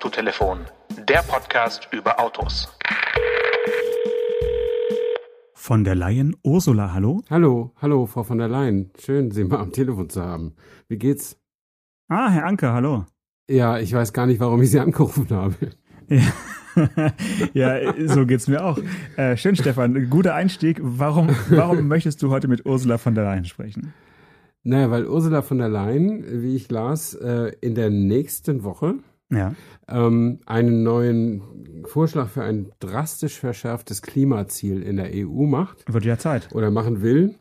Autotelefon, der Podcast über Autos. Von der Leyen Ursula, hallo? Hallo, hallo, Frau von der Leyen. Schön, Sie mal am Telefon zu haben. Wie geht's? Ah, Herr Anker, hallo. Ja, ich weiß gar nicht, warum ich Sie angerufen habe. Ja, ja so geht's mir auch. Äh, schön, Stefan. Guter Einstieg. Warum, warum möchtest du heute mit Ursula von der Leyen sprechen? Naja, weil Ursula von der Leyen, wie ich las, äh, in der nächsten Woche ja. ähm, einen neuen Vorschlag für ein drastisch verschärftes Klimaziel in der EU macht. Wird ja Zeit. Oder machen will.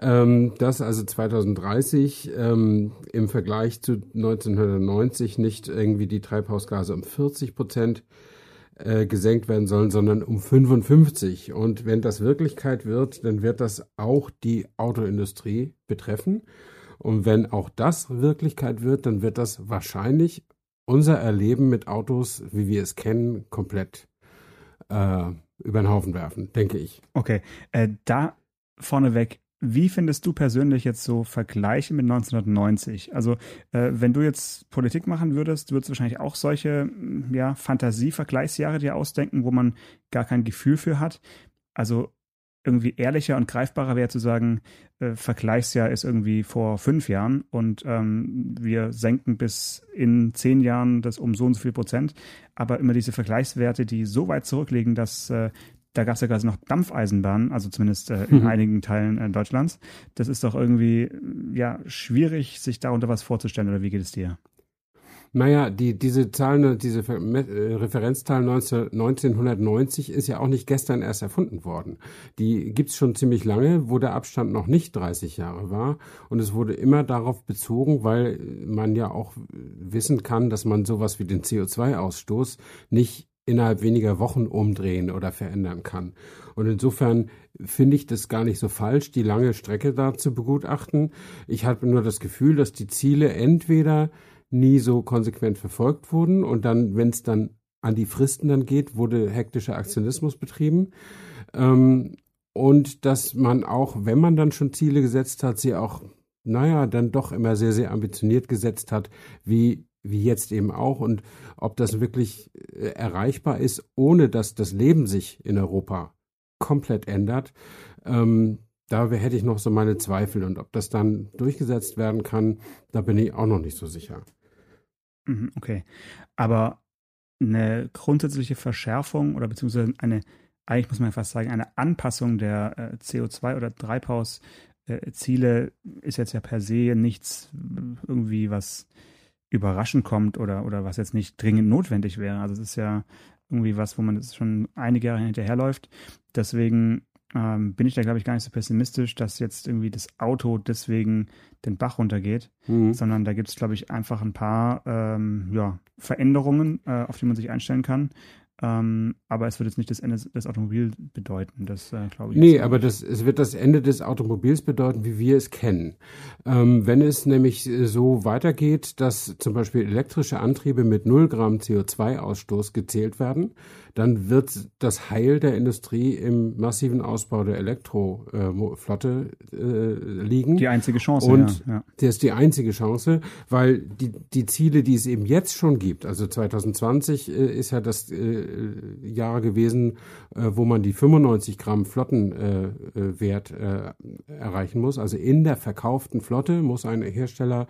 Ähm, dass also 2030 ähm, im Vergleich zu 1990 nicht irgendwie die Treibhausgase um 40 Prozent äh, gesenkt werden sollen, sondern um 55. Und wenn das Wirklichkeit wird, dann wird das auch die Autoindustrie betreffen. Und wenn auch das Wirklichkeit wird, dann wird das wahrscheinlich unser Erleben mit Autos, wie wir es kennen, komplett äh, über den Haufen werfen, denke ich. Okay, äh, da vorneweg, wie findest du persönlich jetzt so Vergleiche mit 1990? Also, äh, wenn du jetzt Politik machen würdest, würdest du wahrscheinlich auch solche ja, Fantasie-Vergleichsjahre dir ausdenken, wo man gar kein Gefühl für hat. Also, irgendwie ehrlicher und greifbarer wäre zu sagen, äh, Vergleichsjahr ist irgendwie vor fünf Jahren und ähm, wir senken bis in zehn Jahren das um so und so viel Prozent. Aber immer diese Vergleichswerte, die so weit zurückliegen, dass äh, da gab es ja gerade noch Dampfeisenbahnen, also zumindest äh, in mhm. einigen Teilen äh, Deutschlands. Das ist doch irgendwie ja schwierig, sich darunter was vorzustellen. Oder wie geht es dir? Naja, die, diese Zahlen, diese Referenzzahl 19, 1990 ist ja auch nicht gestern erst erfunden worden. Die gibt's schon ziemlich lange, wo der Abstand noch nicht 30 Jahre war. Und es wurde immer darauf bezogen, weil man ja auch wissen kann, dass man sowas wie den CO2-Ausstoß nicht innerhalb weniger Wochen umdrehen oder verändern kann. Und insofern finde ich das gar nicht so falsch, die lange Strecke da zu begutachten. Ich habe nur das Gefühl, dass die Ziele entweder nie so konsequent verfolgt wurden. Und dann, wenn es dann an die Fristen dann geht, wurde hektischer Aktionismus betrieben. Ähm, und dass man auch, wenn man dann schon Ziele gesetzt hat, sie auch, naja, dann doch immer sehr, sehr ambitioniert gesetzt hat, wie, wie jetzt eben auch. Und ob das wirklich äh, erreichbar ist, ohne dass das Leben sich in Europa komplett ändert, ähm, da hätte ich noch so meine Zweifel. Und ob das dann durchgesetzt werden kann, da bin ich auch noch nicht so sicher. Mhm, okay. Aber eine grundsätzliche Verschärfung oder beziehungsweise eine, eigentlich muss man fast sagen, eine Anpassung der äh, CO2 oder Treibhausziele ist jetzt ja per se nichts irgendwie, was überraschend kommt oder, oder was jetzt nicht dringend notwendig wäre. Also es ist ja irgendwie was, wo man jetzt schon einige Jahre hinterherläuft. Deswegen ähm, bin ich da, glaube ich, gar nicht so pessimistisch, dass jetzt irgendwie das Auto deswegen den Bach runtergeht, mhm. sondern da gibt es, glaube ich, einfach ein paar ähm, ja, Veränderungen, äh, auf die man sich einstellen kann. Ähm, aber es wird jetzt nicht das Ende des Automobils bedeuten, das äh, glaube ich. Nee, aber das, es wird das Ende des Automobils bedeuten, wie wir es kennen. Ähm, wenn es nämlich äh, so weitergeht, dass zum Beispiel elektrische Antriebe mit 0 Gramm CO2-Ausstoß gezählt werden, dann wird das Heil der Industrie im massiven Ausbau der Elektroflotte äh, liegen. Die einzige Chance. Und ja, ja. das ist die einzige Chance, weil die, die Ziele, die es eben jetzt schon gibt, also 2020 äh, ist ja das äh, Jahr gewesen, äh, wo man die 95 Gramm Flottenwert äh, erreichen muss. Also in der verkauften Flotte muss ein Hersteller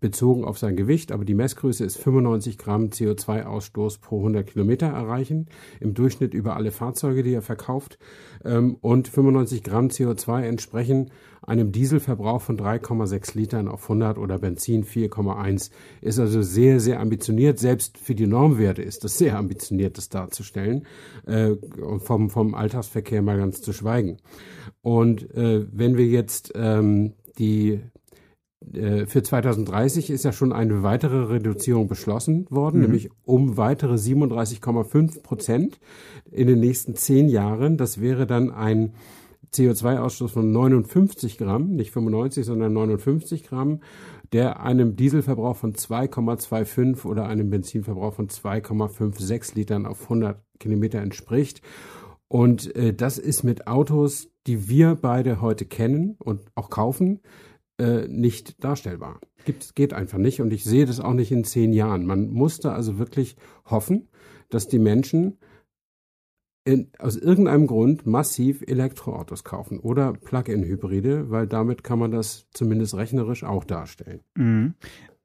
bezogen auf sein Gewicht, aber die Messgröße ist 95 Gramm CO2-Ausstoß pro 100 Kilometer erreichen, im Durchschnitt über alle Fahrzeuge, die er verkauft. Ähm, und 95 Gramm CO2 entsprechen einem Dieselverbrauch von 3,6 Litern auf 100 oder Benzin 4,1. Ist also sehr, sehr ambitioniert. Selbst für die Normwerte ist das sehr ambitioniert, das darzustellen. Äh, vom, vom Alltagsverkehr mal ganz zu schweigen. Und äh, wenn wir jetzt ähm, die für 2030 ist ja schon eine weitere Reduzierung beschlossen worden, mhm. nämlich um weitere 37,5 Prozent in den nächsten zehn Jahren. Das wäre dann ein CO2-Ausstoß von 59 Gramm, nicht 95, sondern 59 Gramm, der einem Dieselverbrauch von 2,25 oder einem Benzinverbrauch von 2,56 Litern auf 100 Kilometer entspricht. Und äh, das ist mit Autos, die wir beide heute kennen und auch kaufen, äh, nicht darstellbar. Gibt, geht einfach nicht und ich sehe das auch nicht in zehn Jahren. Man musste also wirklich hoffen, dass die Menschen in, aus irgendeinem Grund massiv Elektroautos kaufen oder Plug-in-Hybride, weil damit kann man das zumindest rechnerisch auch darstellen. Mhm.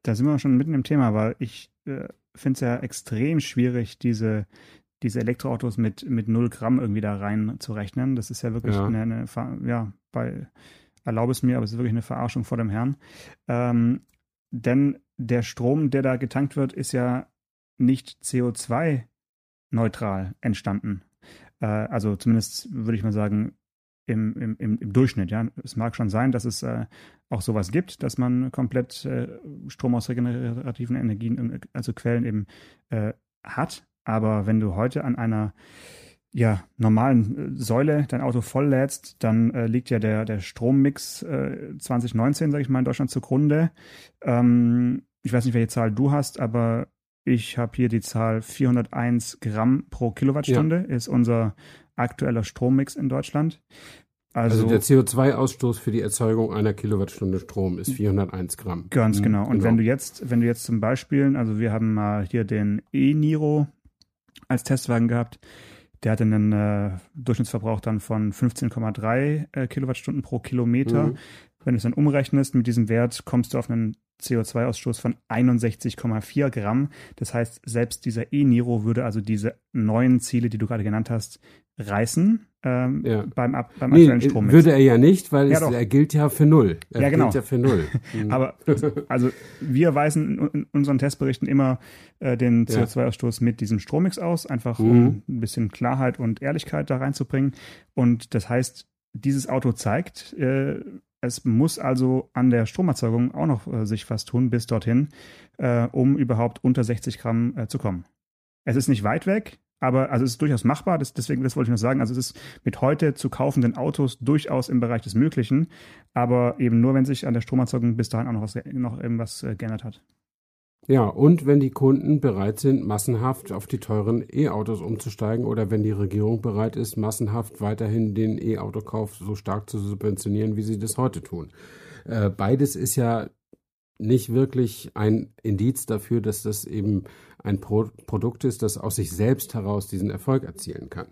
Da sind wir schon mitten im Thema, weil ich äh, finde es ja extrem schwierig, diese, diese Elektroautos mit, mit 0 Gramm irgendwie da rein zu rechnen. Das ist ja wirklich Ja. eine, eine ja, bei, erlaube es mir, aber es ist wirklich eine Verarschung vor dem Herrn. Ähm, denn der Strom, der da getankt wird, ist ja nicht CO2-neutral entstanden. Äh, also zumindest würde ich mal sagen, im, im, im, Durchschnitt. Ja. Es mag schon sein, dass es äh, auch sowas gibt, dass man komplett äh, Strom aus regenerativen Energien, äh, also Quellen eben äh, hat. Aber wenn du heute an einer ja, normalen äh, Säule dein Auto volllädst, dann äh, liegt ja der, der Strommix äh, 2019, sage ich mal, in Deutschland zugrunde. Ähm, ich weiß nicht, welche Zahl du hast, aber ich habe hier die Zahl 401 Gramm pro Kilowattstunde, ist unser aktueller Strommix in Deutschland. Also, Also, der CO2-Ausstoß für die Erzeugung einer Kilowattstunde Strom ist 401 Gramm. Ganz Mhm, genau. Und wenn du jetzt, wenn du jetzt zum Beispiel, also wir haben mal hier den e-Niro als Testwagen gehabt, der hatte einen äh, Durchschnittsverbrauch dann von 15,3 äh, Kilowattstunden pro Kilometer. Mhm. Wenn du es dann umrechnest mit diesem Wert, kommst du auf einen CO2-Ausstoß von 61,4 Gramm. Das heißt, selbst dieser e-Niro würde also diese neuen Ziele, die du gerade genannt hast, reißen ähm, Ja. beim, Ab beim Nee, aktuellen Strommix. würde er ja nicht, weil Ja, es, er gilt ja für null. Er Ja, genau. gilt ja für null. Aber also wir weisen in, in unseren Testberichten immer äh, den Ja. CO2-Ausstoß mit diesem Strommix aus, einfach Mhm. um ein bisschen Klarheit und Ehrlichkeit da reinzubringen. Und das heißt, dieses Auto zeigt, äh, es muss also an der Stromerzeugung auch noch äh, sich was tun bis dorthin, äh, um überhaupt unter 60 Gramm äh, zu kommen. Es ist nicht weit weg, aber also es ist durchaus machbar. Das, deswegen, das wollte ich noch sagen. Also es ist mit heute zu kaufenden Autos durchaus im Bereich des Möglichen, aber eben nur, wenn sich an der Stromerzeugung bis dahin auch noch was noch irgendwas äh, geändert hat. Ja, und wenn die Kunden bereit sind, massenhaft auf die teuren E-Autos umzusteigen oder wenn die Regierung bereit ist, massenhaft weiterhin den E-Autokauf so stark zu subventionieren, wie sie das heute tun. Äh, beides ist ja nicht wirklich ein Indiz dafür, dass das eben ein Pro Produkt ist, das aus sich selbst heraus diesen Erfolg erzielen kann.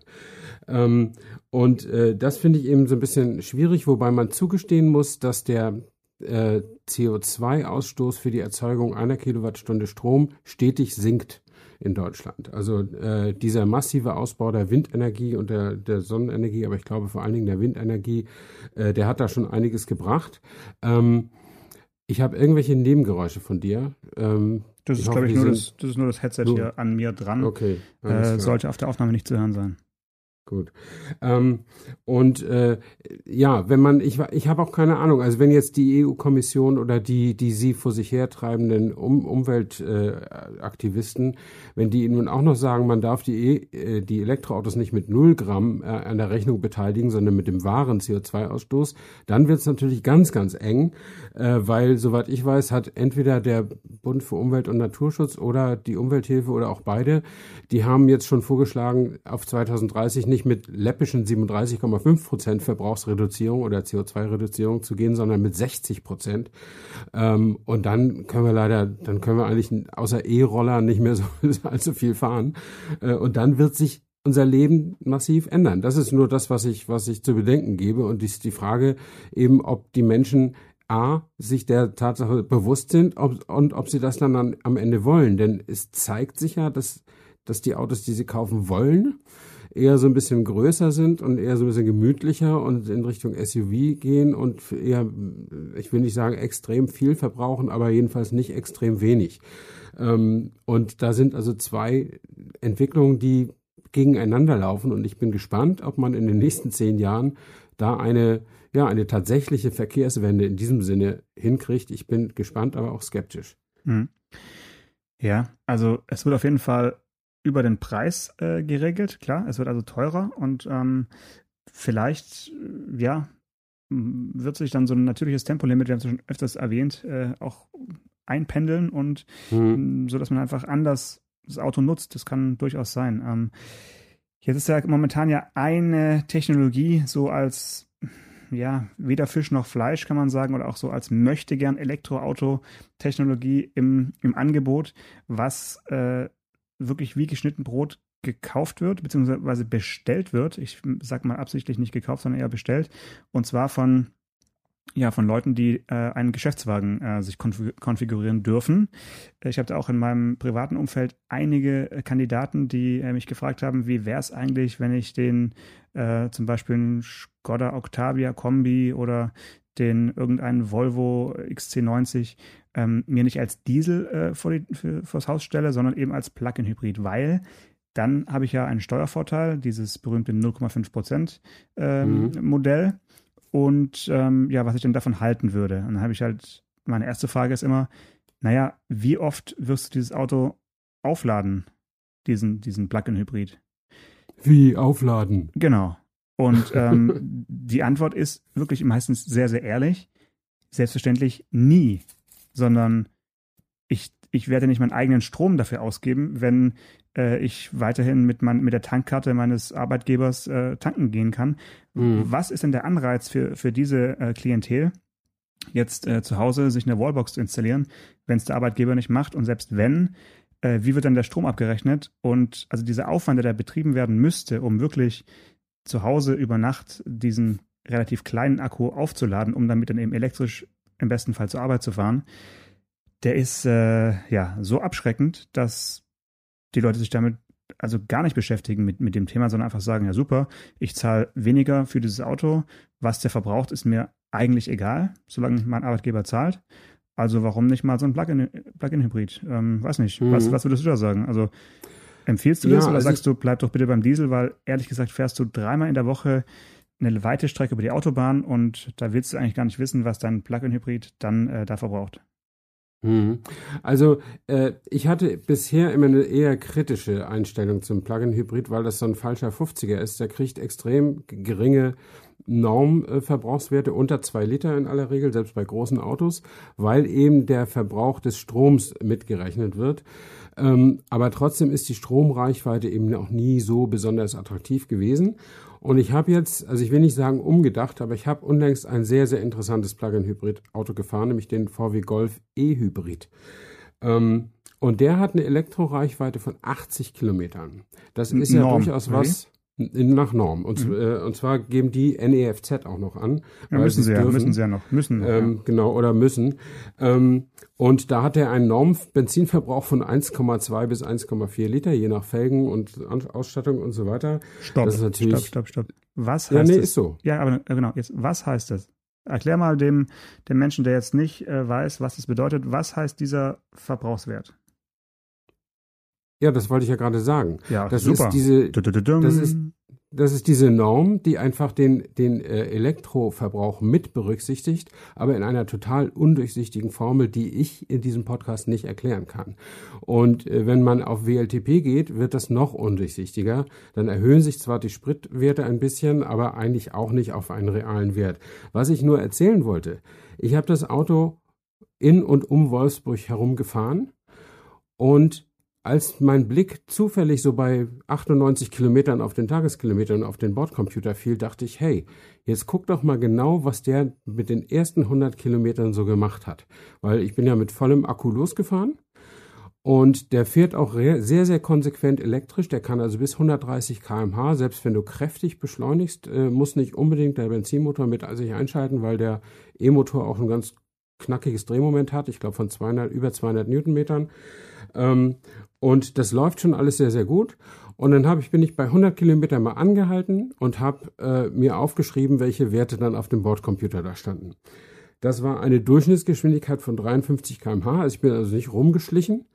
Ähm, und äh, das finde ich eben so ein bisschen schwierig, wobei man zugestehen muss, dass der äh, CO2-Ausstoß für die Erzeugung einer Kilowattstunde Strom stetig sinkt in Deutschland. Also äh, dieser massive Ausbau der Windenergie und der, der Sonnenenergie, aber ich glaube vor allen Dingen der Windenergie, äh, der hat da schon einiges gebracht. Ähm, ich habe irgendwelche Nebengeräusche von dir. Ähm, Das ist, glaube ich, nur das, das ist nur das Headset Nur- hier an mir dran. okay, Äh, sollte auf der Aufnahme nicht zu hören sein. Gut. Ähm, und äh, ja, wenn man, ich, ich habe auch keine Ahnung, also wenn jetzt die EU-Kommission oder die, die sie vor sich hertreibenden um, Umweltaktivisten, äh, wenn die nun auch noch sagen, man darf die, e, äh, die Elektroautos nicht mit 0 Gramm äh, an der Rechnung beteiligen, sondern mit dem wahren CO2-Ausstoß, dann wird es natürlich ganz, ganz eng, äh, weil, soweit ich weiß, hat entweder der Bund für Umwelt und Naturschutz oder die Umwelthilfe oder auch beide, die haben jetzt schon vorgeschlagen, auf 2030 nicht mit läppischen 37,5 Prozent Verbrauchsreduzierung oder CO2-Reduzierung zu gehen, sondern mit 60 Prozent. Ähm, und dann können wir leider, dann können wir eigentlich außer E-Roller nicht mehr so allzu viel fahren. Äh, und dann wird sich unser Leben massiv ändern. Das ist nur das, was ich, was ich zu bedenken gebe. Und ist die Frage eben, ob die Menschen A, sich der Tatsache bewusst sind ob, und ob sie das dann an, am Ende wollen. Denn es zeigt sich ja, dass, dass die Autos, die sie kaufen wollen, eher so ein bisschen größer sind und eher so ein bisschen gemütlicher und in Richtung SUV gehen und eher, ich will nicht sagen extrem viel verbrauchen, aber jedenfalls nicht extrem wenig. Ähm, und da sind also zwei Entwicklungen, die gegeneinander laufen und ich bin gespannt, ob man in den nächsten zehn Jahren da eine, ja, eine tatsächliche Verkehrswende in diesem Sinne hinkriegt. Ich bin gespannt, aber auch skeptisch. Mhm. Ja, also es wird auf jeden Fall über den Preis äh, geregelt, klar, es wird also teurer und ähm, vielleicht, äh, ja, m- wird sich dann so ein natürliches Tempolimit, wir haben es schon öfters erwähnt, äh, auch einpendeln und Hm. m, so dass man einfach anders das Auto nutzt. Das kann durchaus sein. Ähm, jetzt ist ja momentan ja eine Technologie so als ja, weder Fisch noch Fleisch, kann man sagen, oder auch so als möchte gern Elektroauto-Technologie im, im Angebot, was äh, wirklich wie geschnitten Brot gekauft wird, beziehungsweise bestellt wird. Ich sage mal absichtlich nicht gekauft, sondern eher bestellt. Und zwar von ja, von Leuten, die äh, einen Geschäftswagen äh, sich konfig konfigurieren dürfen. Ich habe da auch in meinem privaten Umfeld einige äh, Kandidaten, die äh, mich gefragt haben, wie wäre es eigentlich, wenn ich den äh, zum Beispiel einen Skoda Octavia Kombi oder den irgendeinen Volvo XC90 ähm, mir nicht als Diesel äh, vor die, für, vors Haus stelle, sondern eben als Plug-in-Hybrid, weil dann habe ich ja einen Steuervorteil, dieses berühmte 0,5% ähm, mhm. Modell und ähm, ja, was ich denn davon halten würde. Und dann habe ich halt, meine erste Frage ist immer, naja, wie oft wirst du dieses Auto aufladen, diesen, diesen Plug-in-Hybrid? Wie aufladen? Genau. Und ähm, die Antwort ist wirklich meistens sehr, sehr ehrlich. Selbstverständlich nie, sondern ich, ich werde nicht meinen eigenen Strom dafür ausgeben, wenn äh, ich weiterhin mit, mein, mit der Tankkarte meines Arbeitgebers äh, tanken gehen kann. Mhm. Was ist denn der Anreiz für, für diese äh, Klientel, jetzt äh, zu Hause sich eine Wallbox zu installieren, wenn es der Arbeitgeber nicht macht? Und selbst wenn, äh, wie wird dann der Strom abgerechnet? Und also dieser Aufwand, der da betrieben werden müsste, um wirklich zu Hause über Nacht diesen relativ kleinen Akku aufzuladen, um damit dann eben elektrisch im besten Fall zur Arbeit zu fahren, der ist äh, ja so abschreckend, dass die Leute sich damit also gar nicht beschäftigen mit, mit dem Thema, sondern einfach sagen, ja super, ich zahle weniger für dieses Auto, was der verbraucht, ist mir eigentlich egal, solange mein Arbeitgeber zahlt. Also warum nicht mal so ein Plug-in-Hybrid? ähm, weiß nicht, mhm. was, was würdest du da sagen? Also empfiehlst du das oder also sagst du, bleib doch bitte beim Diesel, weil ehrlich gesagt fährst du dreimal in der Woche eine weite Strecke über die Autobahn und da willst du eigentlich gar nicht wissen, was dein Plug-in-Hybrid dann äh, da verbraucht. Mhm. Also äh, ich hatte bisher immer eine eher kritische Einstellung zum Plug-in-Hybrid, weil das so ein falscher 50er ist. Der kriegt extrem geringe Normverbrauchswerte unter zwei Liter in aller Regel, selbst bei großen Autos, weil eben der Verbrauch des Stroms mitgerechnet wird. Ähm, aber trotzdem ist die Stromreichweite eben auch nie so besonders attraktiv gewesen. Und ich habe jetzt, also ich will nicht sagen umgedacht, aber ich habe unlängst ein sehr, sehr interessantes Plug-in-Hybrid-Auto gefahren, nämlich den VW Golf E-Hybrid. Ähm, und der hat eine Elektroreichweite von 80 Kilometern. Das ist ja Norm, durchaus was. Nach Norm. Und, mhm. äh, und zwar geben die NEFZ auch noch an. Ja, müssen sie ja, müssen sie ja noch. Müssen. Ähm, ja. Genau, oder müssen. Ähm, und da hat er einen Norm-Benzinverbrauch von 1,2 bis 1,4 Liter, je nach Felgen und Ausstattung und so weiter. Stopp, das ist natürlich stopp, stopp, stopp. Was heißt ja, nee, das? ist so. Ja, aber genau, jetzt, was heißt das? Erklär mal dem, dem Menschen, der jetzt nicht äh, weiß, was das bedeutet, was heißt dieser Verbrauchswert? Ja, das wollte ich ja gerade sagen. Ja, das super. ist diese, das ist, das ist diese Norm, die einfach den, den äh, Elektroverbrauch mit berücksichtigt, aber in einer total undurchsichtigen Formel, die ich in diesem Podcast nicht erklären kann. Und äh, wenn man auf WLTP geht, wird das noch undurchsichtiger. Dann erhöhen sich zwar die Spritwerte ein bisschen, aber eigentlich auch nicht auf einen realen Wert. Was ich nur erzählen wollte, ich habe das Auto in und um Wolfsburg herumgefahren und als mein Blick zufällig so bei 98 Kilometern auf den Tageskilometern auf den Bordcomputer fiel, dachte ich, hey, jetzt guck doch mal genau, was der mit den ersten 100 Kilometern so gemacht hat. Weil ich bin ja mit vollem Akku losgefahren und der fährt auch sehr, sehr konsequent elektrisch. Der kann also bis 130 kmh, selbst wenn du kräftig beschleunigst, äh, muss nicht unbedingt der Benzinmotor mit sich einschalten, weil der E-Motor auch ein ganz knackiges Drehmoment hat. Ich glaube von 200, über 200 Newtonmetern. Ähm, und das läuft schon alles sehr, sehr gut. Und dann hab ich, bin ich bei 100 Kilometern mal angehalten und habe äh, mir aufgeschrieben, welche Werte dann auf dem Bordcomputer da standen. Das war eine Durchschnittsgeschwindigkeit von 53 km/h. Also ich bin also nicht rumgeschlichen.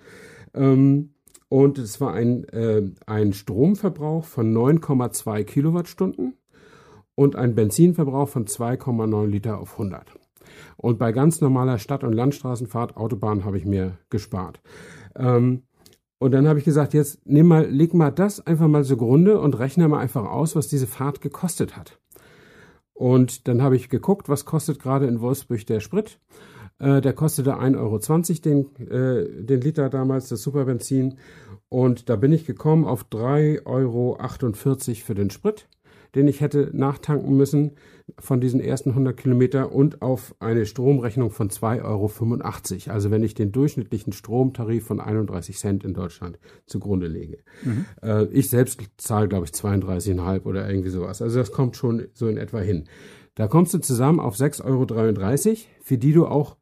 Ähm, und es war ein, äh, ein Stromverbrauch von 9,2 Kilowattstunden und ein Benzinverbrauch von 2,9 Liter auf 100. Und bei ganz normaler Stadt- und Landstraßenfahrt, Autobahn, habe ich mir gespart. Ähm, und dann habe ich gesagt, jetzt nimm mal, leg mal das einfach mal zugrunde und rechne mal einfach aus, was diese Fahrt gekostet hat. Und dann habe ich geguckt, was kostet gerade in Wolfsburg der Sprit. Äh, der kostete 1,20 Euro den, äh, den Liter damals, das Superbenzin. Und da bin ich gekommen auf 3,48 Euro für den Sprit. Den ich hätte nachtanken müssen von diesen ersten 100 Kilometer und auf eine Stromrechnung von 2,85 Euro. Also wenn ich den durchschnittlichen Stromtarif von 31 Cent in Deutschland zugrunde lege. Mhm. Äh, ich selbst zahle, glaube ich, 32,5 oder irgendwie sowas. Also das kommt schon so in etwa hin. Da kommst du zusammen auf 6,33 Euro, für die du auch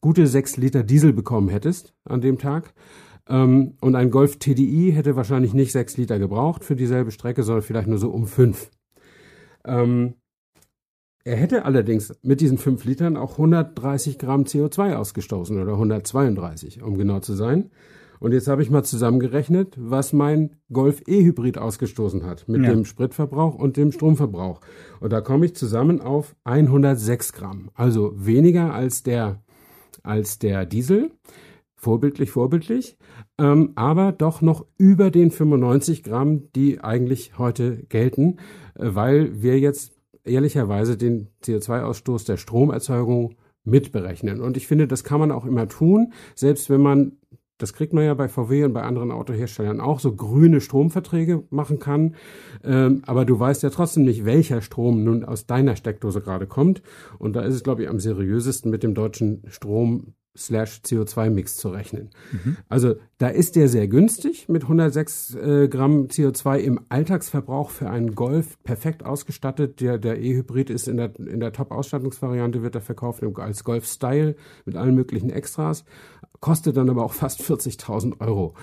gute 6 Liter Diesel bekommen hättest an dem Tag. Ähm, und ein Golf TDI hätte wahrscheinlich nicht 6 Liter gebraucht für dieselbe Strecke, sondern vielleicht nur so um 5. Ähm, er hätte allerdings mit diesen 5 Litern auch 130 Gramm CO2 ausgestoßen oder 132, um genau zu sein. Und jetzt habe ich mal zusammengerechnet, was mein Golf E-Hybrid ausgestoßen hat mit ja. dem Spritverbrauch und dem Stromverbrauch. Und da komme ich zusammen auf 106 Gramm, also weniger als der, als der Diesel. Vorbildlich, vorbildlich, ähm, aber doch noch über den 95 Gramm, die eigentlich heute gelten, weil wir jetzt ehrlicherweise den CO2-Ausstoß der Stromerzeugung mitberechnen. Und ich finde, das kann man auch immer tun, selbst wenn man das kriegt man ja bei VW und bei anderen Autoherstellern auch, so grüne Stromverträge machen kann. Ähm, aber du weißt ja trotzdem nicht, welcher Strom nun aus deiner Steckdose gerade kommt. Und da ist es, glaube ich, am seriösesten mit dem deutschen Strom slash CO2-Mix zu rechnen. Mhm. Also da ist der sehr günstig mit 106 äh, Gramm CO2 im Alltagsverbrauch für einen Golf perfekt ausgestattet. Der, der E-Hybrid ist in der, in der Top-Ausstattungsvariante, wird er verkauft als Golf-Style mit allen möglichen Extras, kostet dann aber auch fast 40.000 Euro.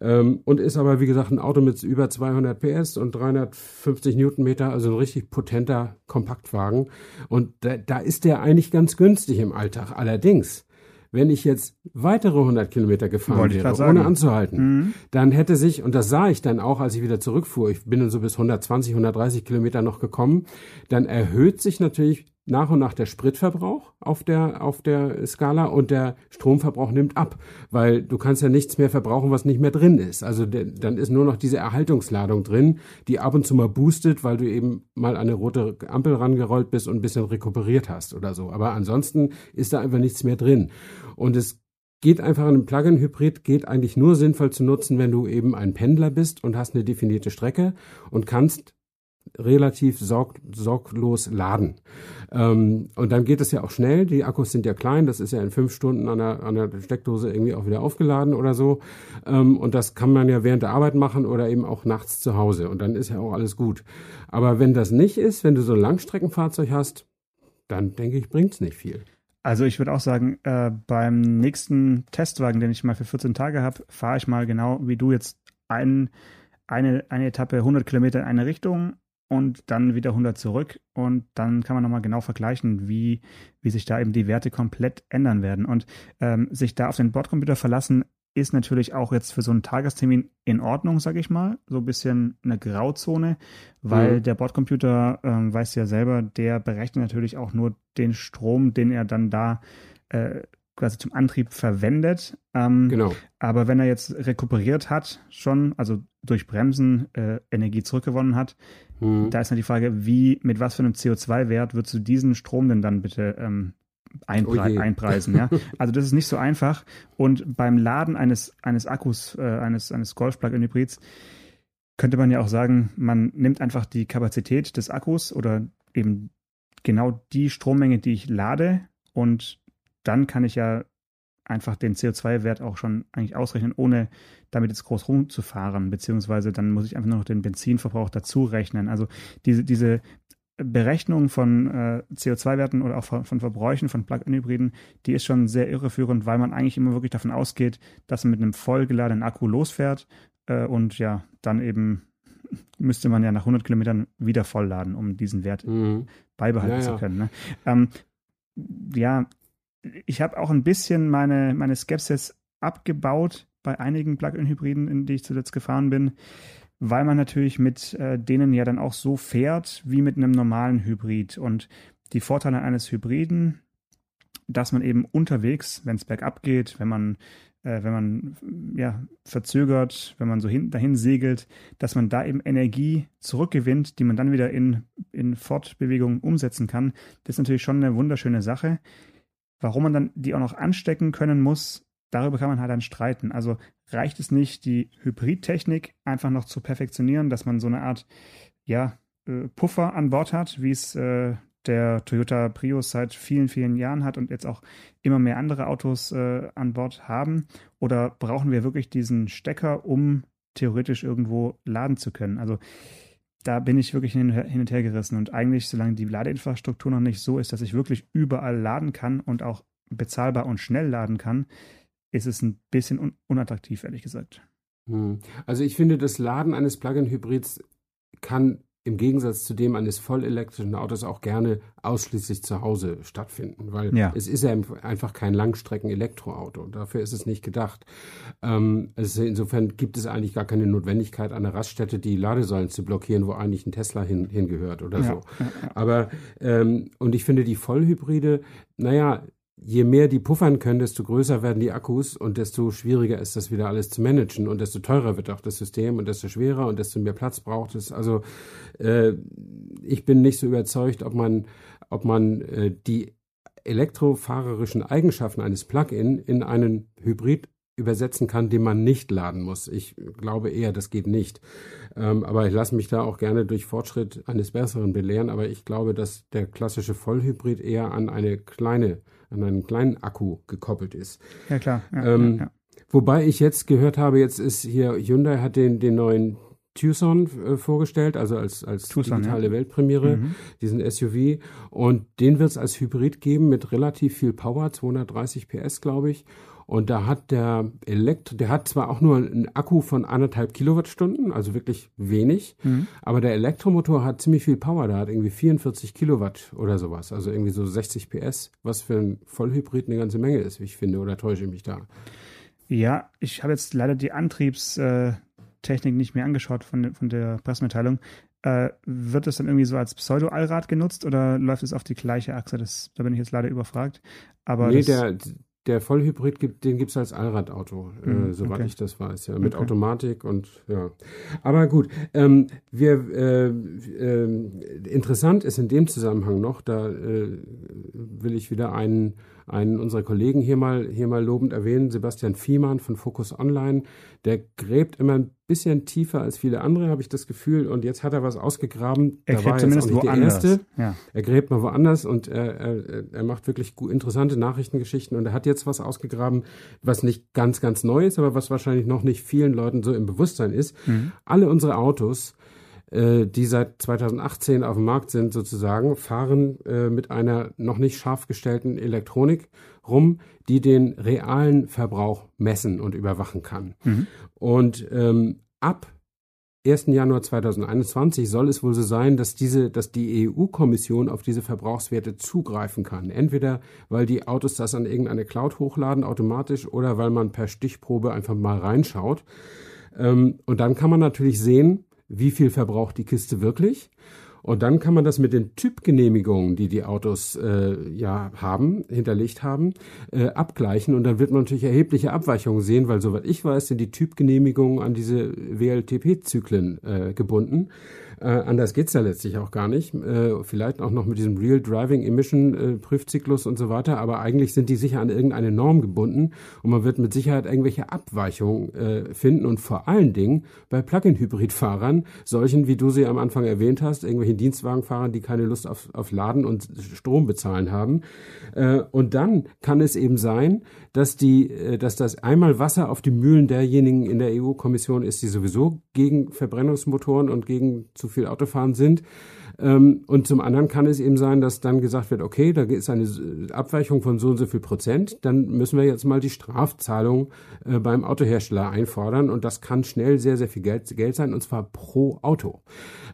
Ähm, und ist aber, wie gesagt, ein Auto mit über 200 PS und 350 Newtonmeter, also ein richtig potenter Kompaktwagen. Und da, da ist der eigentlich ganz günstig im Alltag. Allerdings, wenn ich jetzt weitere 100 Kilometer gefahren wäre, ohne anzuhalten, mhm. dann hätte sich, und das sah ich dann auch, als ich wieder zurückfuhr, ich bin dann so bis 120, 130 Kilometer noch gekommen, dann erhöht sich natürlich nach und nach der Spritverbrauch auf der, auf der Skala und der Stromverbrauch nimmt ab, weil du kannst ja nichts mehr verbrauchen, was nicht mehr drin ist. Also de, dann ist nur noch diese Erhaltungsladung drin, die ab und zu mal boostet, weil du eben mal eine rote Ampel rangerollt bist und ein bisschen rekuperiert hast oder so. Aber ansonsten ist da einfach nichts mehr drin. Und es geht einfach ein Plug-in-Hybrid geht eigentlich nur sinnvoll zu nutzen, wenn du eben ein Pendler bist und hast eine definierte Strecke und kannst relativ sorg sorglos laden. Ähm, und dann geht es ja auch schnell. Die Akkus sind ja klein. Das ist ja in fünf Stunden an der, an der Steckdose irgendwie auch wieder aufgeladen oder so. Ähm, und das kann man ja während der Arbeit machen oder eben auch nachts zu Hause. Und dann ist ja auch alles gut. Aber wenn das nicht ist, wenn du so ein Langstreckenfahrzeug hast, dann denke ich, bringt es nicht viel. Also ich würde auch sagen, äh, beim nächsten Testwagen, den ich mal für 14 Tage habe, fahre ich mal genau wie du jetzt ein, eine, eine Etappe 100 Kilometer in eine Richtung und dann wieder 100 zurück und dann kann man nochmal genau vergleichen, wie, wie sich da eben die Werte komplett ändern werden. Und ähm, sich da auf den Bordcomputer verlassen, ist natürlich auch jetzt für so einen Tagestermin in Ordnung, sage ich mal. So ein bisschen eine Grauzone, weil mhm. der Bordcomputer, ähm, weiß ja selber, der berechnet natürlich auch nur den Strom, den er dann da äh, quasi zum Antrieb verwendet. Ähm, genau. Aber wenn er jetzt rekuperiert hat, schon, also durch Bremsen äh, Energie zurückgewonnen hat, mhm. da ist dann die Frage, wie, mit was für einem CO2-Wert würdest du diesen Strom denn dann bitte ähm, einpre oh einpreisen? ja? Also das ist nicht so einfach. Und beim Laden eines, eines Akkus, äh, eines, eines Golf-Plug-in-Hybrids, könnte man ja auch sagen, man nimmt einfach die Kapazität des Akkus oder eben genau die Strommenge, die ich lade und dann kann ich ja einfach den CO2-Wert auch schon eigentlich ausrechnen, ohne damit jetzt groß rumzufahren, beziehungsweise dann muss ich einfach nur noch den Benzinverbrauch dazu rechnen. Also diese, diese Berechnung von äh, CO2-Werten oder auch von, von Verbräuchen von Plug-in-Hybriden, die ist schon sehr irreführend, weil man eigentlich immer wirklich davon ausgeht, dass man mit einem vollgeladenen Akku losfährt äh, und ja, dann eben müsste man ja nach 100 Kilometern wieder vollladen, um diesen Wert mhm. beibehalten ja, zu können. Ne? Ähm, ja, ich habe auch ein bisschen meine, meine Skepsis abgebaut bei einigen Plug-in-Hybriden, in die ich zuletzt gefahren bin, weil man natürlich mit äh, denen ja dann auch so fährt wie mit einem normalen Hybrid. Und die Vorteile eines Hybriden, dass man eben unterwegs, wenn es bergab geht, wenn man äh, wenn man ja verzögert, wenn man so hin, dahin segelt, dass man da eben Energie zurückgewinnt, die man dann wieder in, in Fortbewegung umsetzen kann. Das ist natürlich schon eine wunderschöne Sache. Warum man dann die auch noch anstecken können muss, darüber kann man halt dann streiten. Also reicht es nicht, die Hybridtechnik einfach noch zu perfektionieren, dass man so eine Art, ja, äh, Puffer an Bord hat, wie es äh, der Toyota Prius seit vielen, vielen Jahren hat und jetzt auch immer mehr andere Autos äh, an Bord haben? Oder brauchen wir wirklich diesen Stecker, um theoretisch irgendwo laden zu können? Also da bin ich wirklich hin, und her gerissen. Und eigentlich, solange die Ladeinfrastruktur noch nicht so ist, dass ich wirklich überall laden kann und auch bezahlbar und schnell laden kann, ist es ein bisschen un unattraktiv, ehrlich gesagt. Hm. Also ich finde, das Laden eines Plug-in-Hybrids kann im Gegensatz zu dem eines vollelektrischen Autos auch gerne ausschließlich zu Hause stattfinden, weil ja. es ist ja einfach kein Langstrecken-Elektroauto. Dafür ist es nicht gedacht. Ähm, also insofern gibt es eigentlich gar keine Notwendigkeit, an der Raststätte die Ladesäulen zu blockieren, wo eigentlich ein Tesla hin, hingehört oder ja. so. Aber ähm, und ich finde die Vollhybride, naja, je mehr die puffern können, desto größer werden die Akkus und desto schwieriger ist das wieder alles zu managen und desto teurer wird auch das System und desto schwerer und desto mehr Platz braucht es. Also äh, ich bin nicht so überzeugt, ob man, ob man äh, die elektrofahrerischen Eigenschaften eines Plug-in in einen Hybrid übersetzen kann, den man nicht laden muss. Ich glaube eher, das geht nicht. Ähm, aber ich lasse mich da auch gerne durch Fortschritt eines Besseren belehren. Aber ich glaube, dass der klassische Vollhybrid eher an eine kleine, an einen kleinen Akku gekoppelt ist. Ja klar. Ja, ähm, ja, ja. Wobei ich jetzt gehört habe, jetzt ist hier Hyundai hat den den neuen Tucson äh, vorgestellt, also als, als Tucson, digitale ja. Weltpremiere, mhm. diesen SUV. Und den wird es als Hybrid geben mit relativ viel Power, 230 PS, glaube ich. Und da hat der Elektro, der hat zwar auch nur einen Akku von anderthalb Kilowattstunden, also wirklich wenig, mhm. aber der Elektromotor hat ziemlich viel Power. Der hat irgendwie 44 Kilowatt oder sowas, also irgendwie so 60 PS, was für ein Vollhybrid eine ganze Menge ist, wie ich finde, oder täusche ich mich da? Ja, ich habe jetzt leider die Antriebstechnik nicht mehr angeschaut von, von der Pressemitteilung. Äh, wird es dann irgendwie so als Pseudo-Allrad genutzt oder läuft es auf die gleiche Achse? Das, da bin ich jetzt leider überfragt. Aber nee, der, der Vollhybrid gibt, den gibt es als Allradauto, mhm, äh, soweit okay. ich das weiß, ja, mit okay. Automatik und ja. Aber gut, ähm, wir äh, äh, interessant ist in dem Zusammenhang noch, da äh, will ich wieder einen einen unserer Kollegen hier mal, hier mal lobend erwähnen, Sebastian Fiemann von Focus Online. Der gräbt immer ein bisschen tiefer als viele andere, habe ich das Gefühl. Und jetzt hat er was ausgegraben. Er gräbt zumindest woanders. Ja. Er gräbt mal woanders und er, er, er macht wirklich interessante Nachrichtengeschichten. Und er hat jetzt was ausgegraben, was nicht ganz, ganz neu ist, aber was wahrscheinlich noch nicht vielen Leuten so im Bewusstsein ist. Mhm. Alle unsere Autos die seit 2018 auf dem Markt sind sozusagen, fahren äh, mit einer noch nicht scharf gestellten Elektronik rum, die den realen Verbrauch messen und überwachen kann. Mhm. Und ähm, ab 1. Januar 2021 soll es wohl so sein, dass diese, dass die EU-Kommission auf diese Verbrauchswerte zugreifen kann. Entweder weil die Autos das an irgendeine Cloud hochladen automatisch oder weil man per Stichprobe einfach mal reinschaut. Ähm, und dann kann man natürlich sehen, wie viel verbraucht die Kiste wirklich. Und dann kann man das mit den Typgenehmigungen, die die Autos äh, ja haben, hinterlegt haben, äh, abgleichen. Und dann wird man natürlich erhebliche Abweichungen sehen, weil soweit ich weiß, sind die Typgenehmigungen an diese WLTP-Zyklen äh, gebunden. Äh, anders geht's ja letztlich auch gar nicht. Äh, vielleicht auch noch mit diesem Real Driving Emission äh, Prüfzyklus und so weiter, aber eigentlich sind die sicher an irgendeine Norm gebunden und man wird mit Sicherheit irgendwelche Abweichungen äh, finden und vor allen Dingen bei Plug-in-Hybrid-Fahrern, solchen, wie du sie am Anfang erwähnt hast, irgendwelchen Dienstwagenfahrern, die keine Lust auf, auf Laden und Strom bezahlen haben. Äh, und dann kann es eben sein, dass die, äh, dass das einmal Wasser auf die Mühlen derjenigen in der EU-Kommission ist, die sowieso gegen Verbrennungsmotoren und gegen zu viel Autofahren sind. Ähm, und zum anderen kann es eben sein, dass dann gesagt wird, okay, da ist eine Abweichung von so und so viel Prozent, dann müssen wir jetzt mal die Strafzahlung äh, beim Autohersteller einfordern und das kann schnell sehr, sehr viel Geld, Geld sein und zwar pro Auto.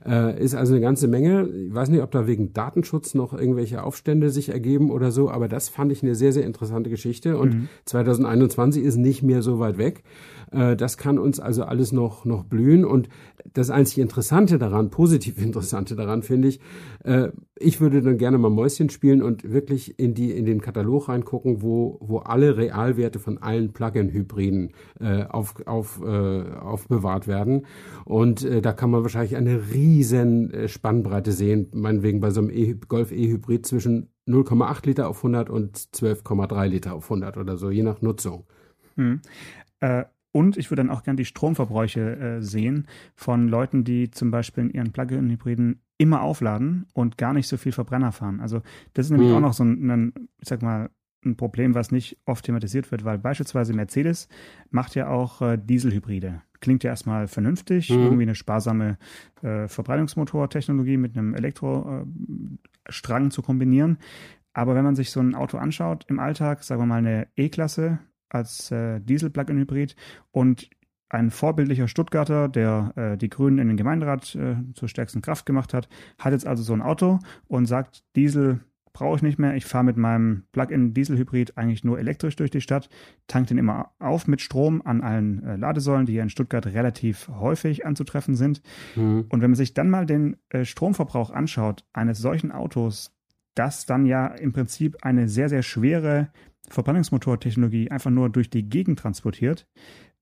Äh, ist also eine ganze Menge. Ich weiß nicht, ob da wegen Datenschutz noch irgendwelche Aufstände sich ergeben oder so, aber das fand ich eine sehr, sehr interessante Geschichte und mhm. 2021 ist nicht mehr so weit weg. Äh, das kann uns also alles noch, noch blühen. Und das einzig Interessante daran, positiv Interessante daran finde ich, äh, ich würde dann gerne mal Mäuschen spielen und wirklich in, die, in den Katalog reingucken, wo, wo alle Realwerte von allen Plug-in-Hybriden äh, auf, auf, aufbewahrt werden. Und da kann man wahrscheinlich eine riesen Spannbreite sehen, meinetwegen bei so einem e Golf E-Hybrid zwischen 0,8 Liter auf 100 und 12,3 Liter auf 100 oder so, je nach Nutzung. Hm. Äh, und ich würde dann auch gerne die Stromverbräuche äh, sehen von Leuten, die zum Beispiel in ihren Plug-in-Hybriden immer aufladen und gar nicht so viel Verbrenner fahren. Also das ist nämlich mhm. auch noch so ein, ein, ich sag mal, ein Problem, was nicht oft thematisiert wird, weil beispielsweise Mercedes macht ja auch äh, Dieselhybride. Klingt ja erstmal vernünftig, mhm. irgendwie eine sparsame äh, Verbreitungsmotortechnologie mit einem Elektrostrang äh, zu kombinieren. Aber wenn man sich so ein Auto anschaut im Alltag, sagen wir mal eine E-Klasse als äh, Diesel-Plug-in-Hybrid und ein vorbildlicher Stuttgarter, der äh, die Grünen in den Gemeinderat äh, zur stärksten Kraft gemacht hat, hat jetzt also so ein Auto und sagt, Diesel brauche ich nicht mehr. Ich fahre mit meinem Plug-in-Diesel-Hybrid eigentlich nur elektrisch durch die Stadt, tank den immer auf mit Strom an allen äh, Ladesäulen, die hier in Stuttgart relativ häufig anzutreffen sind. Mhm. Und wenn man sich dann mal den äh, Stromverbrauch anschaut eines solchen Autos, das dann ja im Prinzip eine sehr, sehr schwere Verbrennungsmotortechnologie einfach nur durch die Gegend transportiert,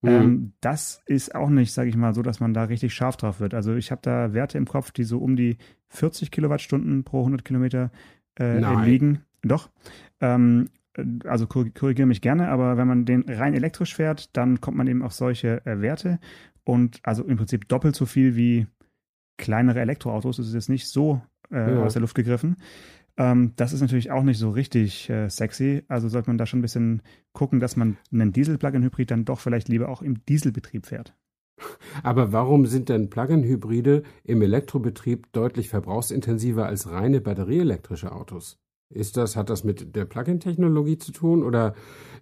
Mhm. Ähm, das ist auch nicht, sage ich mal, so, dass man da richtig scharf drauf wird. Also ich habe da Werte im Kopf, die so um die 40 Kilowattstunden pro 100 Kilometer äh, liegen. Doch. Ähm, also korrigiere mich gerne, aber wenn man den rein elektrisch fährt, dann kommt man eben auf solche äh, Werte und also im Prinzip doppelt so viel wie kleinere Elektroautos. Das ist jetzt nicht so äh, ja. aus der Luft gegriffen. Ähm, das ist natürlich auch nicht so richtig äh, sexy. Also sollte man da schon ein bisschen gucken, dass man einen Diesel-Plug-in-Hybrid dann doch vielleicht lieber auch im Dieselbetrieb fährt. Aber warum sind denn Plug-in-Hybride im Elektrobetrieb deutlich verbrauchsintensiver als reine batterieelektrische Autos? Ist das, hat das mit der Plug-in-Technologie zu tun oder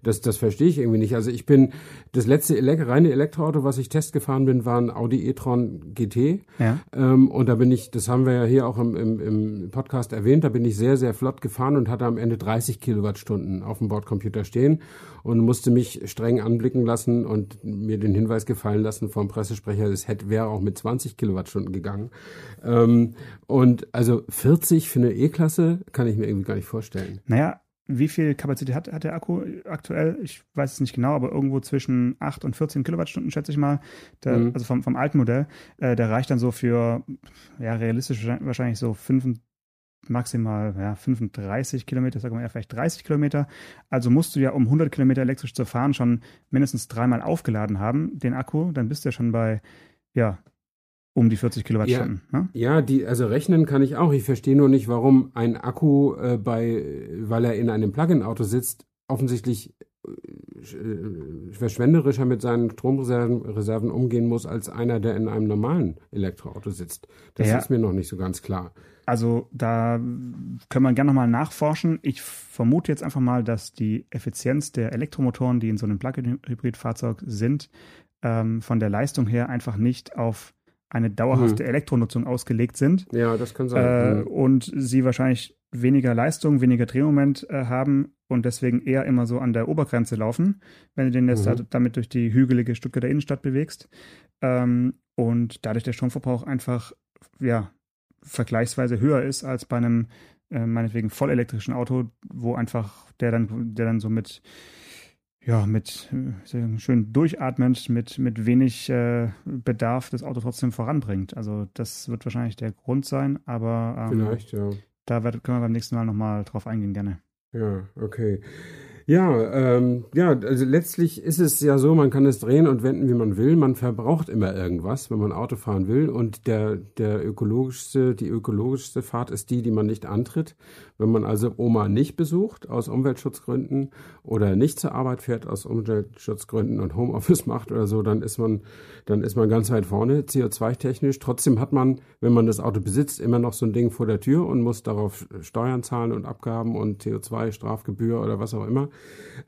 das, das verstehe ich irgendwie nicht. Also ich bin, das letzte Ele reine Elektroauto, was ich Test gefahren bin, war ein Audi e-tron GT. Ja. Ähm, und da bin ich, das haben wir ja hier auch im, im, im Podcast erwähnt, da bin ich sehr, sehr flott gefahren und hatte am Ende 30 Kilowattstunden auf dem Bordcomputer stehen und musste mich streng anblicken lassen und mir den Hinweis gefallen lassen vom Pressesprecher, es hätte, wäre auch mit 20 Kilowattstunden gegangen. Ähm, und also 40 für eine E-Klasse kann ich mir irgendwie gar nicht vorstellen. Naja, wie viel Kapazität hat, hat der Akku aktuell? Ich weiß es nicht genau, aber irgendwo zwischen 8 und 14 Kilowattstunden, schätze ich mal. Der, mhm. Also vom, vom alten Modell. Äh, der reicht dann so für, ja, realistisch wahrscheinlich so 5, maximal ja, 35 Kilometer, sagen wir eher vielleicht 30 Kilometer. Also musst du ja, um 100 Kilometer elektrisch zu fahren, schon mindestens dreimal aufgeladen haben, den Akku. Dann bist du ja schon bei, ja, um die 40 Kilowattstunden. Ja, ne? ja, die, also rechnen kann ich auch. Ich verstehe nur nicht, warum ein Akku äh, bei, weil er in einem Plug-in-Auto sitzt, offensichtlich äh, verschwenderischer mit seinen Stromreserven Reserven umgehen muss als einer, der in einem normalen Elektroauto sitzt. Das ja. ist mir noch nicht so ganz klar. Also da können wir gerne nochmal nachforschen. Ich vermute jetzt einfach mal, dass die Effizienz der Elektromotoren, die in so einem Plug-in-Hybrid-Fahrzeug sind, ähm, von der Leistung her einfach nicht auf eine dauerhafte hm. Elektronutzung ausgelegt sind. Ja, das kann sein. Äh, hm. Und sie wahrscheinlich weniger Leistung, weniger Drehmoment äh, haben und deswegen eher immer so an der Obergrenze laufen, wenn du den jetzt mhm. damit durch die hügelige Stuttgarter Innenstadt bewegst. Ähm, und dadurch der Stromverbrauch einfach ja vergleichsweise höher ist als bei einem äh, meinetwegen vollelektrischen Auto, wo einfach der dann, der dann so mit ja, mit äh, schön durchatmend, mit, mit wenig äh, Bedarf das Auto trotzdem voranbringt. Also das wird wahrscheinlich der Grund sein, aber ähm, Vielleicht, ja. da können wir beim nächsten Mal nochmal drauf eingehen, gerne. Ja, okay. Ja, ähm, ja, also letztlich ist es ja so, man kann es drehen und wenden, wie man will. Man verbraucht immer irgendwas, wenn man Auto fahren will. Und der, der ökologischste, die ökologischste Fahrt ist die, die man nicht antritt. Wenn man also Oma nicht besucht aus Umweltschutzgründen oder nicht zur Arbeit fährt aus Umweltschutzgründen und Homeoffice macht oder so, dann ist man, dann ist man ganz weit vorne, CO2-technisch. Trotzdem hat man, wenn man das Auto besitzt, immer noch so ein Ding vor der Tür und muss darauf Steuern zahlen und Abgaben und CO2-Strafgebühr oder was auch immer.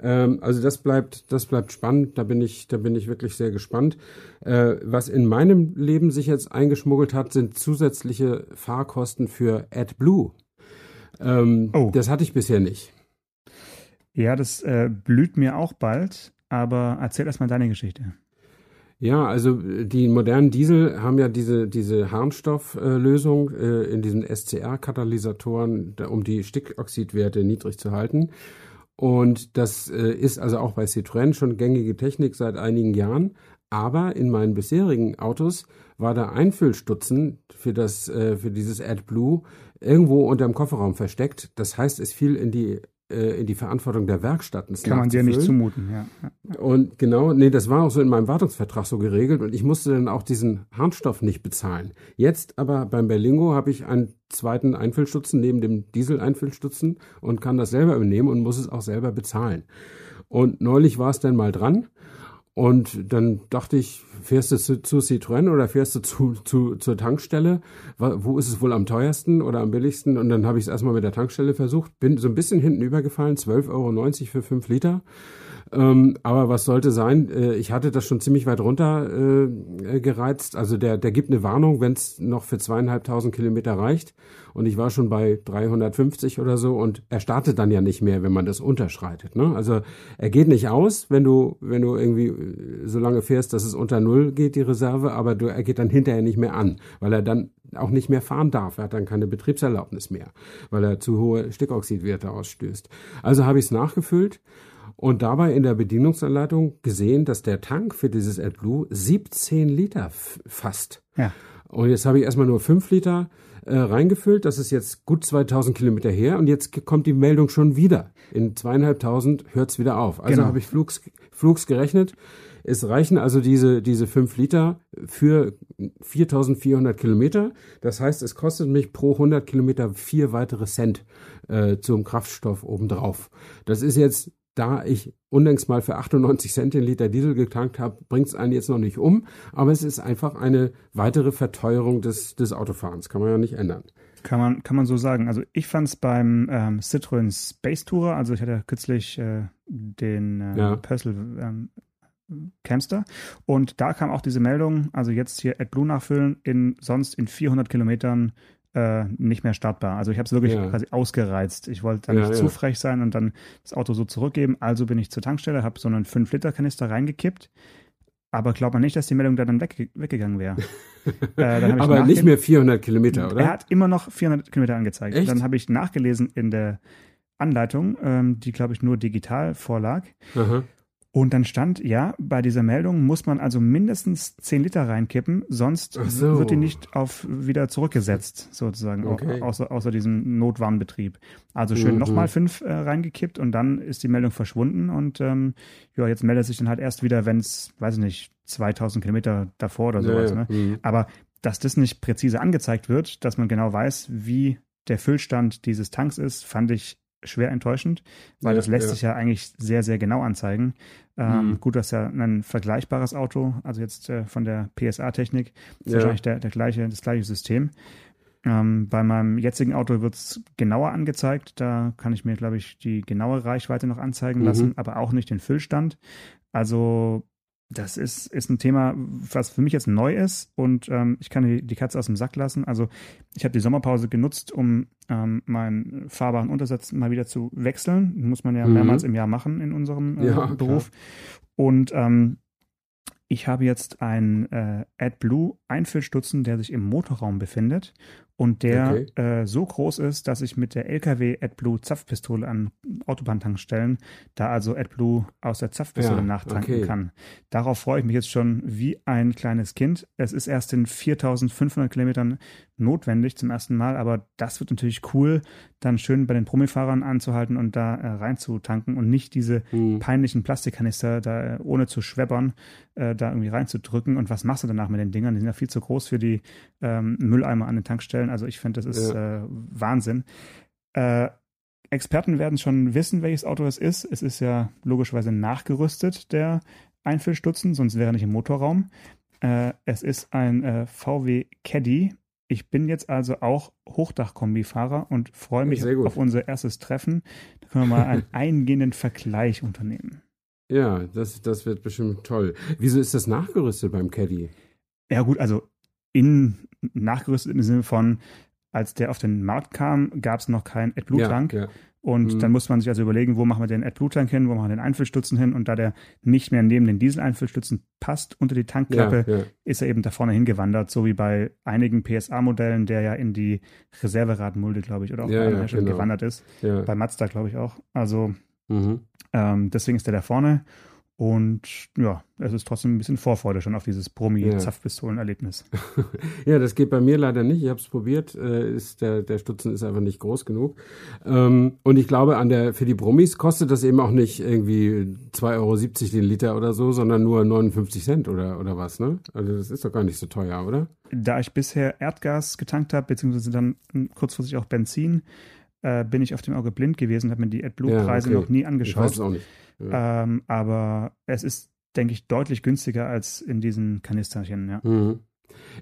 Ähm, also das bleibt, das bleibt spannend. Da bin ich, da bin ich wirklich sehr gespannt. Äh, was in meinem Leben sich jetzt eingeschmuggelt hat, sind zusätzliche Fahrkosten für AdBlue. Ähm, oh. Das hatte ich bisher nicht. Ja, das äh, blüht mir auch bald, aber erzähl erst mal deine Geschichte. Ja, also die modernen Diesel haben ja diese, diese Harnstofflösung äh, in diesen SCR-Katalysatoren, um die Stickoxidwerte niedrig zu halten. Und das äh, ist also auch bei Citroën schon gängige Technik seit einigen Jahren. Aber in meinen bisherigen Autos war der Einfüllstutzen für, das, äh, für dieses AdBlue irgendwo unter dem Kofferraum versteckt. Das heißt, es fiel in die äh, in die Verantwortung der Werkstatt. Kann man dir nicht zumuten, ja. ja. Und genau, nee, das war auch so in meinem Wartungsvertrag so geregelt und ich musste dann auch diesen Harnstoff nicht bezahlen. Jetzt aber beim Berlingo habe ich einen zweiten Einfüllstutzen neben dem Diesel-Einfüllstutzen und kann das selber übernehmen und muss es auch selber bezahlen. Und neulich war es dann mal dran und dann dachte ich, fährst du zu, zu Citroën oder fährst du zu, zu, zur Tankstelle? Wo ist es wohl am teuersten oder am billigsten? Und dann habe ich es erstmal mit der Tankstelle versucht, bin so ein bisschen hinten übergefallen, 12,90 Euro für 5 Liter. Ähm, aber was sollte sein? Äh, ich hatte das schon ziemlich weit runter äh, gereizt. Also der, der gibt eine Warnung, wenn es noch für zweieinhalbtausend Kilometer reicht. Und ich war schon bei 350 oder so und er startet dann ja nicht mehr, wenn man das unterschreitet. Ne? Also er geht nicht aus, wenn du, wenn du irgendwie äh, so lange fährst, dass es unter Null geht, die Reserve, aber du, er geht dann hinterher nicht mehr an, weil er dann auch nicht mehr fahren darf. Er hat dann keine Betriebserlaubnis mehr, weil er zu hohe Stickoxidwerte ausstößt. Also habe ich es nachgefüllt und dabei in der Bedienungsanleitung gesehen, dass der Tank für dieses AdBlue 17 Liter fasst. Ja. Und jetzt habe ich erstmal nur 5 Liter äh, reingefüllt. Das ist jetzt gut 2000 Kilometer her und jetzt kommt die Meldung schon wieder. In zweieinhalbtausend hört es wieder auf. Also genau. habe ich flugs, flugs gerechnet. Es reichen also diese, diese 5 Liter für 4400 Kilometer. Das heißt, es kostet mich pro 100 Kilometer vier weitere Cent äh, zum Kraftstoff obendrauf. Das ist jetzt da ich unlängst mal für 98 Cent den Liter Diesel getankt habe, bringt es einen jetzt noch nicht um, aber es ist einfach eine weitere Verteuerung des, des Autofahrens. Kann man ja nicht ändern. Kann man, kann man so sagen. Also ich fand es beim ähm, Citroën Space Tourer, also ich hatte kürzlich äh, den äh, ja. Pössl ähm, Camster und da kam auch diese Meldung, also jetzt hier AdBlue nachfüllen, in sonst in 400 Kilometern äh, nicht mehr startbar. Also ich habe es wirklich ja. quasi ausgereizt. Ich wollte da nicht ja, zu frech sein und dann das Auto so zurückgeben. Also bin ich zur Tankstelle, habe so einen 5-Liter-Kanister reingekippt. Aber glaubt man nicht, dass die Meldung da dann weg, weggegangen wäre. äh, Aber nicht mehr 400 Kilometer, oder? Er hat immer noch 400 Kilometer angezeigt. Echt? Dann habe ich nachgelesen in der Anleitung, ähm, die, glaube ich, nur digital vorlag. Aha. Und dann stand, ja, bei dieser Meldung muss man also mindestens 10 Liter reinkippen, sonst so. wird die nicht auf wieder zurückgesetzt, sozusagen, okay. außer, außer diesem Notwarnbetrieb. Also schön mhm. nochmal 5 äh, reingekippt und dann ist die Meldung verschwunden und ähm, ja, jetzt meldet sich dann halt erst wieder, wenn es, weiß ich nicht, 2000 Kilometer davor oder sowas. Ja, ne? Mhm. Aber dass das nicht präzise angezeigt wird, dass man genau weiß, wie der Füllstand dieses Tanks ist, fand ich schwer enttäuschend, weil ja, das lässt ja. sich ja eigentlich sehr, sehr genau anzeigen. Ähm, mhm. Gut, das ist ja ein vergleichbares Auto, also jetzt äh, von der PSA-Technik, ja. wahrscheinlich der, der gleiche, das gleiche System. Ähm, bei meinem jetzigen Auto wird es genauer angezeigt. Da kann ich mir, glaube ich, die genaue Reichweite noch anzeigen mhm. lassen, aber auch nicht den Füllstand. Also das ist, ist ein Thema, was für mich jetzt neu ist und ähm, ich kann die, die Katze aus dem Sack lassen. Also ich habe die Sommerpause genutzt, um ähm, meinen fahrbaren Untersatz mal wieder zu wechseln. Muss man ja mhm. mehrmals im Jahr machen in unserem äh, ja, Beruf. Klar. Und ähm, ich habe jetzt einen äh, AdBlue Einfüllstutzen, der sich im Motorraum befindet und der okay. äh, so groß ist, dass ich mit der LKW AdBlue Zapfpistole an Autobahntankstellen da also AdBlue aus der Zapfpistole ja, nachtanken okay. kann. Darauf freue ich mich jetzt schon wie ein kleines Kind. Es ist erst in 4500 Kilometern notwendig zum ersten Mal, aber das wird natürlich cool, dann schön bei den Promifahrern anzuhalten und da äh, reinzutanken und nicht diese mhm. peinlichen Plastikkanister da äh, ohne zu schwebbern äh, da irgendwie reinzudrücken. Und was machst du danach mit den Dingern? Die sind ja viel zu groß für die ähm, Mülleimer an den Tankstellen. Also ich finde, das ist ja. äh, Wahnsinn. Äh, Experten werden schon wissen, welches Auto es ist. Es ist ja logischerweise nachgerüstet, der Einfüllstutzen, sonst wäre er nicht im Motorraum. Äh, es ist ein äh, VW Caddy. Ich bin jetzt also auch Hochdachkombifahrer und freue mich auf unser erstes Treffen. Da können wir mal einen eingehenden Vergleich unternehmen. Ja, das, das wird bestimmt toll. Wieso ist das nachgerüstet beim Caddy? Ja, gut, also in nachgerüstet im Sinne von, als der auf den Markt kam, gab es noch keinen AdBlue-Tank. Ja, ja. Und mhm. dann muss man sich also überlegen, wo machen wir den AdBlue-Tank hin, wo machen wir den Einfüllstutzen hin. Und da der nicht mehr neben den Diesel-Einfüllstutzen passt unter die Tankklappe, ja, ist er eben da vorne hingewandert, so wie bei einigen PSA-Modellen, der ja in die Reserveradmulde, glaube ich, oder auch bei anderen Herstellern genau. gewandert ist. Bei Mazda, glaube ich, auch. Also mhm. ähm, deswegen ist der da vorne. Und ja, es ist trotzdem ein bisschen Vorfreude schon auf dieses Ja. Brummi-Zapfpistolen-Erlebnis. Ja, das geht bei mir leider nicht. Ich habe es probiert. Äh, ist der, der Stutzen ist einfach nicht groß genug. Ähm, und ich glaube, an der, für die Brummis kostet das eben auch nicht irgendwie 2,70 Euro den Liter oder so, sondern nur 59 Cent oder, oder was, ne? Also das ist doch gar nicht so teuer, oder? Da ich bisher Erdgas getankt habe, beziehungsweise dann kurzfristig auch Benzin, äh, bin ich auf dem Auge blind gewesen, habe mir die AdBlue-Preise Ja, okay. noch nie Ich weiß angeschaut. es auch nicht. Ja. Ähm, aber es ist, denke ich, deutlich günstiger als in diesen Kanisterchen, ja. Mhm.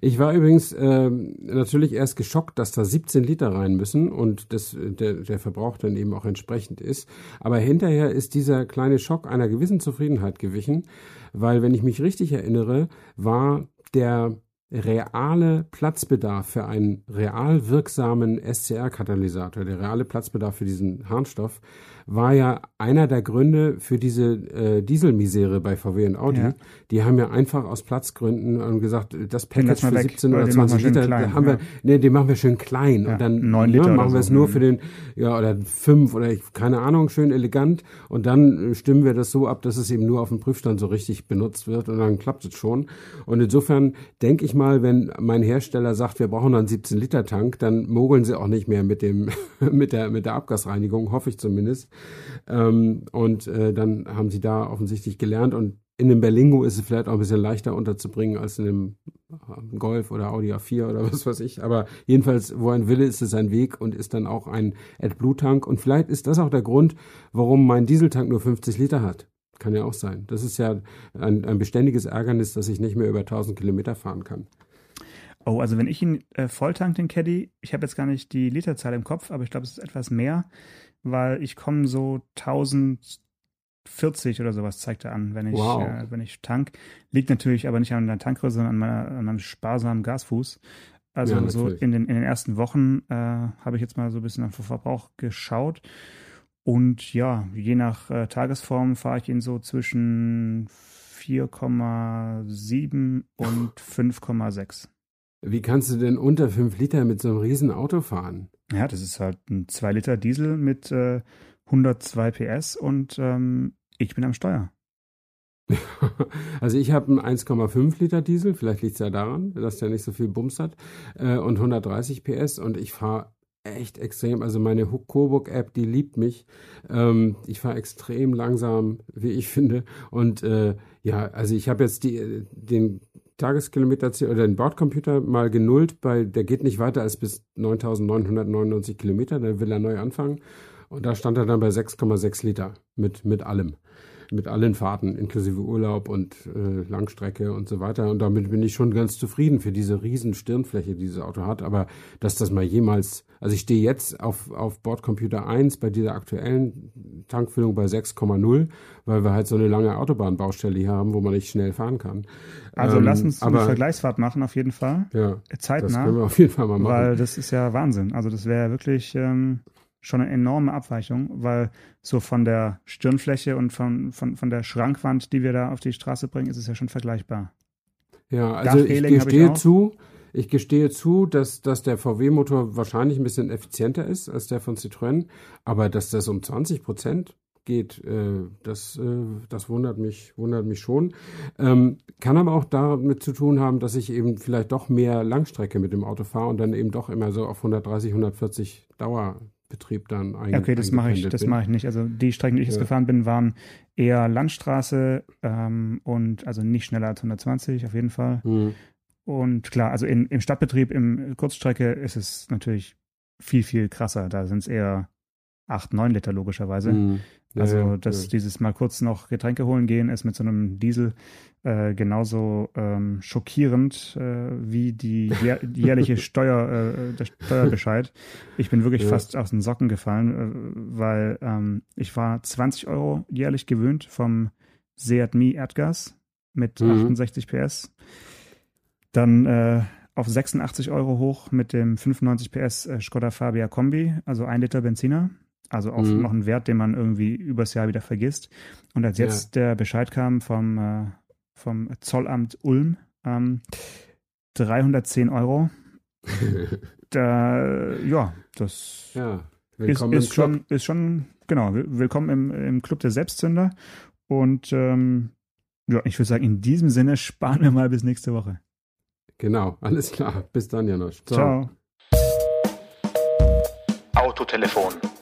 Ich war übrigens ähm, natürlich erst geschockt, dass da 17 Liter rein müssen und das, der, der Verbrauch dann eben auch entsprechend ist. Aber hinterher ist dieser kleine Schock einer gewissen Zufriedenheit gewichen, weil, wenn ich mich richtig erinnere, war der reale Platzbedarf für einen real wirksamen SCR-Katalysator, der reale Platzbedarf für diesen Harnstoff, war ja einer der Gründe für diese äh, Dieselmisere bei VW und Audi. Ja. Die haben ja einfach aus Platzgründen ähm, gesagt, das Package wir für weg, 17 oder oder den machen 20 wir schön Liter, klein, haben wir, ja. nee, den machen wir schön klein Ja, und dann neun Liter ne, machen wir so. es nur Mhm. für den, ja, oder fünf oder ich, keine Ahnung, schön elegant und dann äh, stimmen wir das so ab, dass es eben nur auf dem Prüfstand so richtig benutzt wird und dann klappt es schon. Und insofern denke ich mal, wenn mein Hersteller sagt, wir brauchen einen 17 Liter Tank, dann mogeln sie auch nicht mehr mit dem, mit der, mit der Abgasreinigung, hoffe ich zumindest. Ähm, und äh, dann haben sie da offensichtlich gelernt und in dem Berlingo ist es vielleicht auch ein bisschen leichter unterzubringen als in dem äh, Golf oder Audi A4 oder was weiß ich. Aber jedenfalls, wo ein Wille ist, ist ein Weg und ist dann auch ein AdBlue-Tank. Und vielleicht ist das auch der Grund, warum mein Dieseltank nur 50 Liter hat. Kann ja auch sein. Das ist ja ein, ein beständiges Ärgernis, dass ich nicht mehr über 1000 Kilometer fahren kann. Oh, also wenn ich ihn äh, volltank, den Caddy, ich habe jetzt gar nicht die Literzahl im Kopf, aber ich glaube, es ist etwas mehr, weil ich komme so 1040 oder sowas zeigt er an, wenn ich, Wow. äh, wenn ich tank. Liegt natürlich aber nicht an der Tankgröße, sondern an, meiner, an meinem sparsamen Gasfuß. Also Ja, so in den, in den ersten Wochen äh, habe ich jetzt mal so ein bisschen den Verbrauch geschaut. Und ja, je nach äh, Tagesform fahre ich ihn so zwischen 4,7 und 5,6. Wie kannst du denn unter 5 Liter mit so einem riesen Auto fahren? Ja, das ist halt ein 2 Liter Diesel mit äh, 102 PS und ähm, ich bin am Steuer. Also ich habe einen 1,5 Liter Diesel, vielleicht liegt es ja daran, dass der nicht so viel Bums hat äh, und 130 PS und ich fahre echt extrem, also meine Coburg-App, die liebt mich. Ähm, ich fahre extrem langsam, wie ich finde und äh, ja, also ich habe jetzt die, den Tageskilometer oder den Bordcomputer mal genullt, weil der geht nicht weiter als bis 9.999 Kilometer, dann will er neu anfangen. Und da stand er dann bei 6,6 Liter mit, mit allem mit allen Fahrten, inklusive Urlaub und äh, Langstrecke und so weiter. Und damit bin ich schon ganz zufrieden für diese riesen Stirnfläche, die dieses Auto hat. Aber dass das mal jemals, also ich stehe jetzt auf, auf Bordcomputer 1 bei dieser aktuellen Tankfüllung bei 6,0, weil wir halt so eine lange Autobahnbaustelle hier haben, wo man nicht schnell fahren kann. Also Ähm, lass uns aber, eine Vergleichsfahrt machen, auf jeden Fall. Ja, das Zeitnah. können wir auf jeden Fall mal machen. Weil das ist ja Wahnsinn. Also das wäre wirklich ähm, schon eine enorme Abweichung, weil so von der Stirnfläche und von, von, von der Schrankwand, die wir da auf die Straße bringen, ist es ja schon vergleichbar. Ja, also ich ich gestehe auch. zu, ich gestehe zu, dass, dass der VW-Motor wahrscheinlich ein bisschen effizienter ist als der von Citroën, aber dass das um 20 Prozent geht, äh, das, äh, das wundert mich, wundert mich schon. Ähm, kann aber auch damit zu tun haben, dass ich eben vielleicht doch mehr Langstrecke mit dem Auto fahre und dann eben doch immer so auf 130, 140 Dauerbetrieb dann ein, okay, das mache ich, das mache ich nicht. Also die Strecken, die ich jetzt Ja. gefahren bin, waren eher Landstraße ähm, und also nicht schneller als 120 auf jeden Fall. Hm. Und klar, also in, im Stadtbetrieb, im Kurzstrecke ist es natürlich viel, viel krasser. Da sind es eher 8, 9 Liter logischerweise. Hm. Also, ja, dass ja. dieses mal kurz noch Getränke holen gehen, ist mit so einem Diesel äh, genauso ähm, schockierend äh, wie die jä- die jährliche Steuer, äh, der Steuerbescheid. Ich bin wirklich Ja. fast aus den Socken gefallen, äh, weil ähm, ich war 20 Euro jährlich gewöhnt vom Seat Mi Erdgas mit Mhm. 68 PS. Dann äh, auf 86 Euro hoch mit dem 95 PS äh, Skoda Fabia Kombi, also ein Liter Benziner. Also auch mhm. noch ein Wert, den man irgendwie übers Jahr wieder vergisst. Und als jetzt ja. der Bescheid kam vom, äh, vom Zollamt Ulm, ähm, 310 Euro, da, ja, das ja. Ist, ist, schon, ist schon, genau, willkommen im, im Club der Selbstzünder. Und ähm, ja, ich würde sagen, in diesem Sinne sparen wir mal bis nächste Woche. Genau, alles klar. Bis dann, Janosch. Ciao. Ciao. Autotelefon.